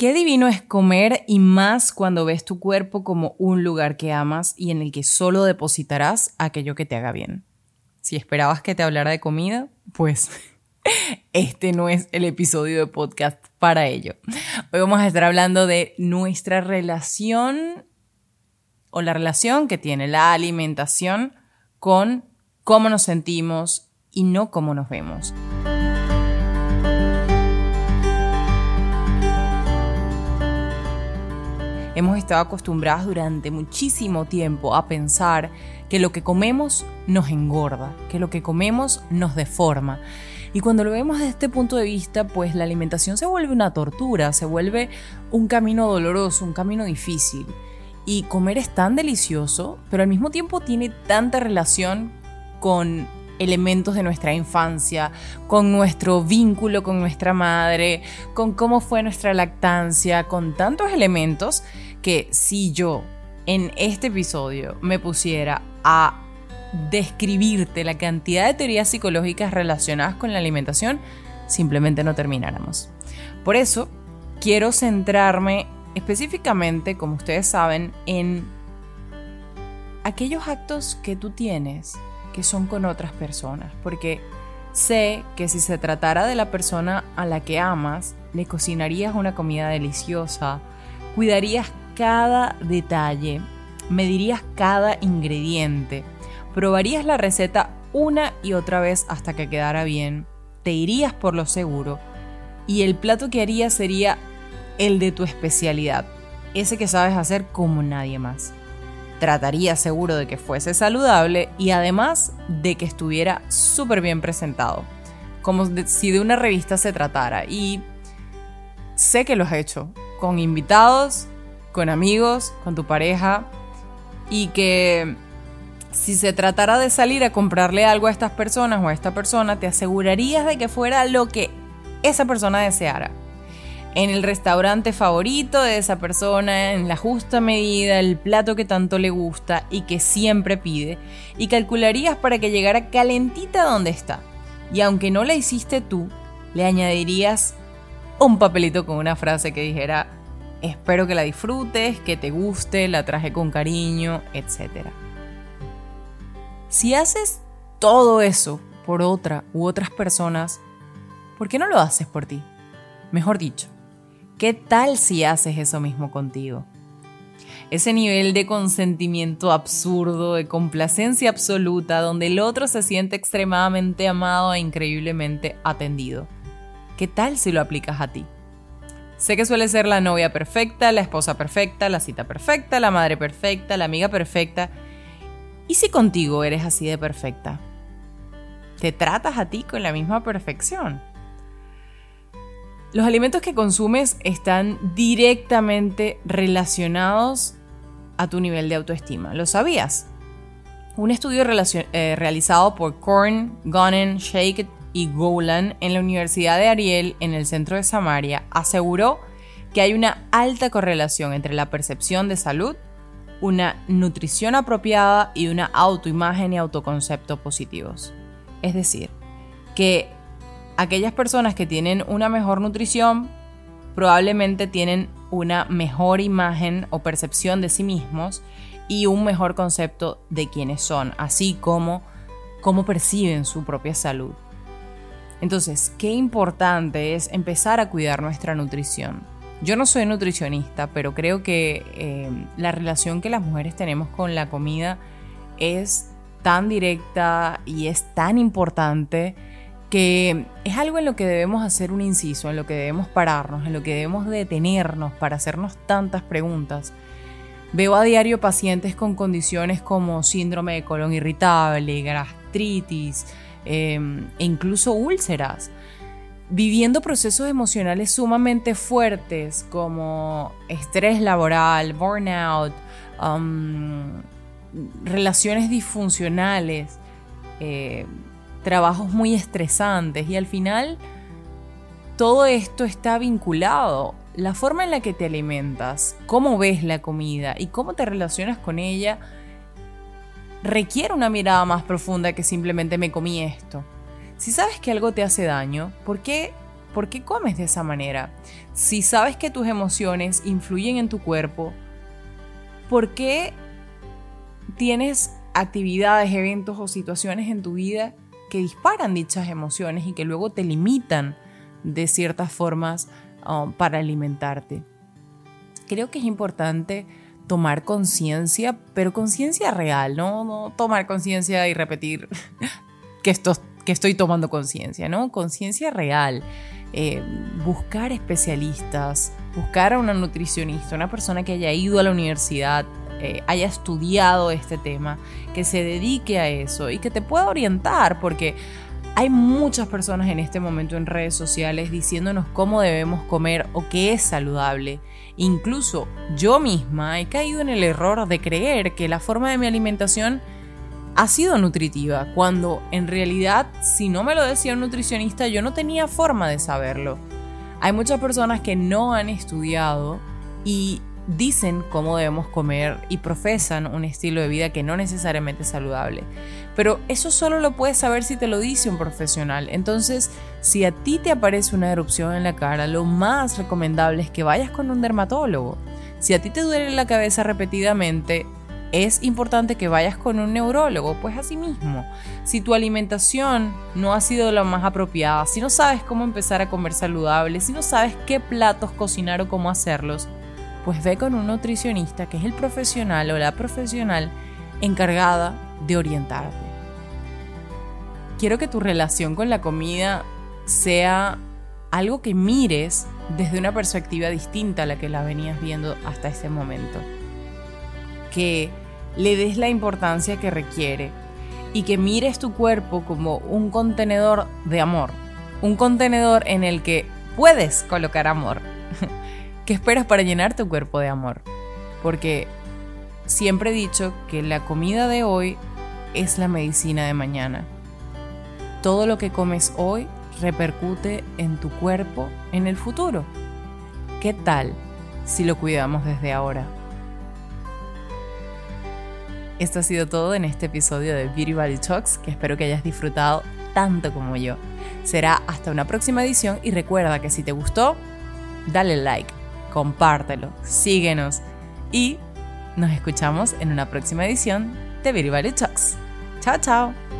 Qué divino es comer y más cuando ves tu cuerpo como un lugar que amas y en el que solo depositarás aquello que te haga bien. Si esperabas que te hablara de comida, pues este no es el episodio de podcast para ello. Hoy vamos a estar hablando de nuestra relación o la relación que tiene la alimentación con cómo nos sentimos y no cómo nos vemos. Hemos estado acostumbrados durante muchísimo tiempo a pensar que lo que comemos nos engorda, que lo que comemos nos deforma. Y cuando lo vemos desde este punto de vista, pues la alimentación se vuelve una tortura, se vuelve un camino doloroso, un camino difícil. Y comer es tan delicioso, pero al mismo tiempo tiene tanta relación con elementos de nuestra infancia, con nuestro vínculo con nuestra madre, con cómo fue nuestra lactancia, con tantos elementos que si yo en este episodio me pusiera a describirte la cantidad de teorías psicológicas relacionadas con la alimentación, simplemente no termináramos. Por eso, quiero centrarme específicamente, como ustedes saben, en aquellos actos que tú tienes que son con otras personas, porque sé que si se tratara de la persona a la que amas, le cocinarías una comida deliciosa, cuidarías cada detalle, medirías cada ingrediente, probarías la receta una y otra vez hasta que quedara bien, te irías por lo seguro y el plato que harías sería el de tu especialidad, ese que sabes hacer como nadie más. Trataría seguro de que fuese saludable y además de que estuviera súper bien presentado, como si de una revista se tratara. Y sé que lo has hecho, con invitados, con amigos, con tu pareja, y que si se tratara de salir a comprarle algo a estas personas o a esta persona, te asegurarías de que fuera lo que esa persona deseara en el restaurante favorito de esa persona, en la justa medida, el plato que tanto le gusta y que siempre pide, y calcularías para que llegara calentita donde está. Y aunque no la hiciste tú, le añadirías un papelito con una frase que dijera, espero que la disfrutes, que te guste, la traje con cariño, etc. Si haces todo eso por otra u otras personas, ¿por qué no lo haces por ti? Mejor dicho, ¿Qué tal si haces eso mismo contigo? Ese nivel de consentimiento absurdo, de complacencia absoluta, donde el otro se siente extremadamente amado e increíblemente atendido. ¿Qué tal si lo aplicas a ti? Sé que suele ser la novia perfecta, la esposa perfecta, la cita perfecta, la madre perfecta, la amiga perfecta. ¿Y si contigo eres así de perfecta? ¿Te tratas a ti con la misma perfección? Los alimentos que consumes están directamente relacionados a tu nivel de autoestima. ¿Lo sabías? Un estudio eh, realizado por Korn, Gonen, Shake y Golan en la Universidad de Ariel en el centro de Samaria aseguró que hay una alta correlación entre la percepción de salud, una nutrición apropiada y una autoimagen y autoconcepto positivos. Es decir, que aquellas personas que tienen una mejor nutrición probablemente tienen una mejor imagen o percepción de sí mismos y un mejor concepto de quiénes son, así como cómo perciben su propia salud. Entonces, qué importante es empezar a cuidar nuestra nutrición. Yo no soy nutricionista, pero creo que eh, la relación que las mujeres tenemos con la comida es tan directa y es tan importante que es algo en lo que debemos hacer un inciso, en lo que debemos pararnos, en lo que debemos detenernos para hacernos tantas preguntas. Veo a diario pacientes con condiciones como síndrome de colon irritable, gastritis em, e incluso úlceras, viviendo procesos emocionales sumamente fuertes como estrés laboral, burnout, um, relaciones disfuncionales. Eh, trabajos muy estresantes y al final todo esto está vinculado. La forma en la que te alimentas, cómo ves la comida y cómo te relacionas con ella requiere una mirada más profunda que simplemente me comí esto. Si sabes que algo te hace daño, ¿por qué ¿Por qué comes de esa manera? Si sabes que tus emociones influyen en tu cuerpo, ¿por qué tienes actividades, eventos o situaciones en tu vida que disparan dichas emociones y que luego te limitan de ciertas formas um, para alimentarte? Creo que es importante tomar conciencia, pero conciencia real, ¿no? no tomar conciencia y repetir que, esto, que estoy tomando conciencia, ¿no? Conciencia real. Eh, buscar especialistas, buscar a una nutricionista, una persona que haya ido a la universidad, eh, haya estudiado este tema, que se dedique a eso y que te pueda orientar, porque hay muchas personas en este momento en redes sociales diciéndonos cómo debemos comer o qué es saludable. Incluso yo misma he caído en el error de creer que la forma de mi alimentación ha sido nutritiva, cuando en realidad si no me lo decía un nutricionista yo no tenía forma de saberlo. Hay muchas personas que no han estudiado y dicen cómo debemos comer y profesan un estilo de vida que no necesariamente es saludable. Pero eso solo lo puedes saber si te lo dice un profesional. Entonces, si a ti te aparece una erupción en la cara, lo más recomendable es que vayas con un dermatólogo. Si a ti te duele la cabeza repetidamente, es importante que vayas con un neurólogo, pues así mismo. Si tu alimentación no ha sido la más apropiada, si no sabes cómo empezar a comer saludable, si no sabes qué platos cocinar o cómo hacerlos, pues ve con un nutricionista que es el profesional o la profesional encargada de orientarte. Quiero que tu relación con la comida sea algo que mires desde una perspectiva distinta a la que la venías viendo hasta este momento. Que le des la importancia que requiere y que mires tu cuerpo como un contenedor de amor, un contenedor en el que puedes colocar amor. ¿Qué esperas para llenar tu cuerpo de amor? Porque siempre he dicho que la comida de hoy es la medicina de mañana. Todo lo que comes hoy repercute en tu cuerpo en el futuro. ¿Qué tal si lo cuidamos desde ahora? Esto ha sido todo en este episodio de Beauty Body Talks, que espero que hayas disfrutado tanto como yo. Será hasta una próxima edición y recuerda que si te gustó, dale like, compártelo, síguenos y nos escuchamos en una próxima edición de Body Talks. Chao, chao.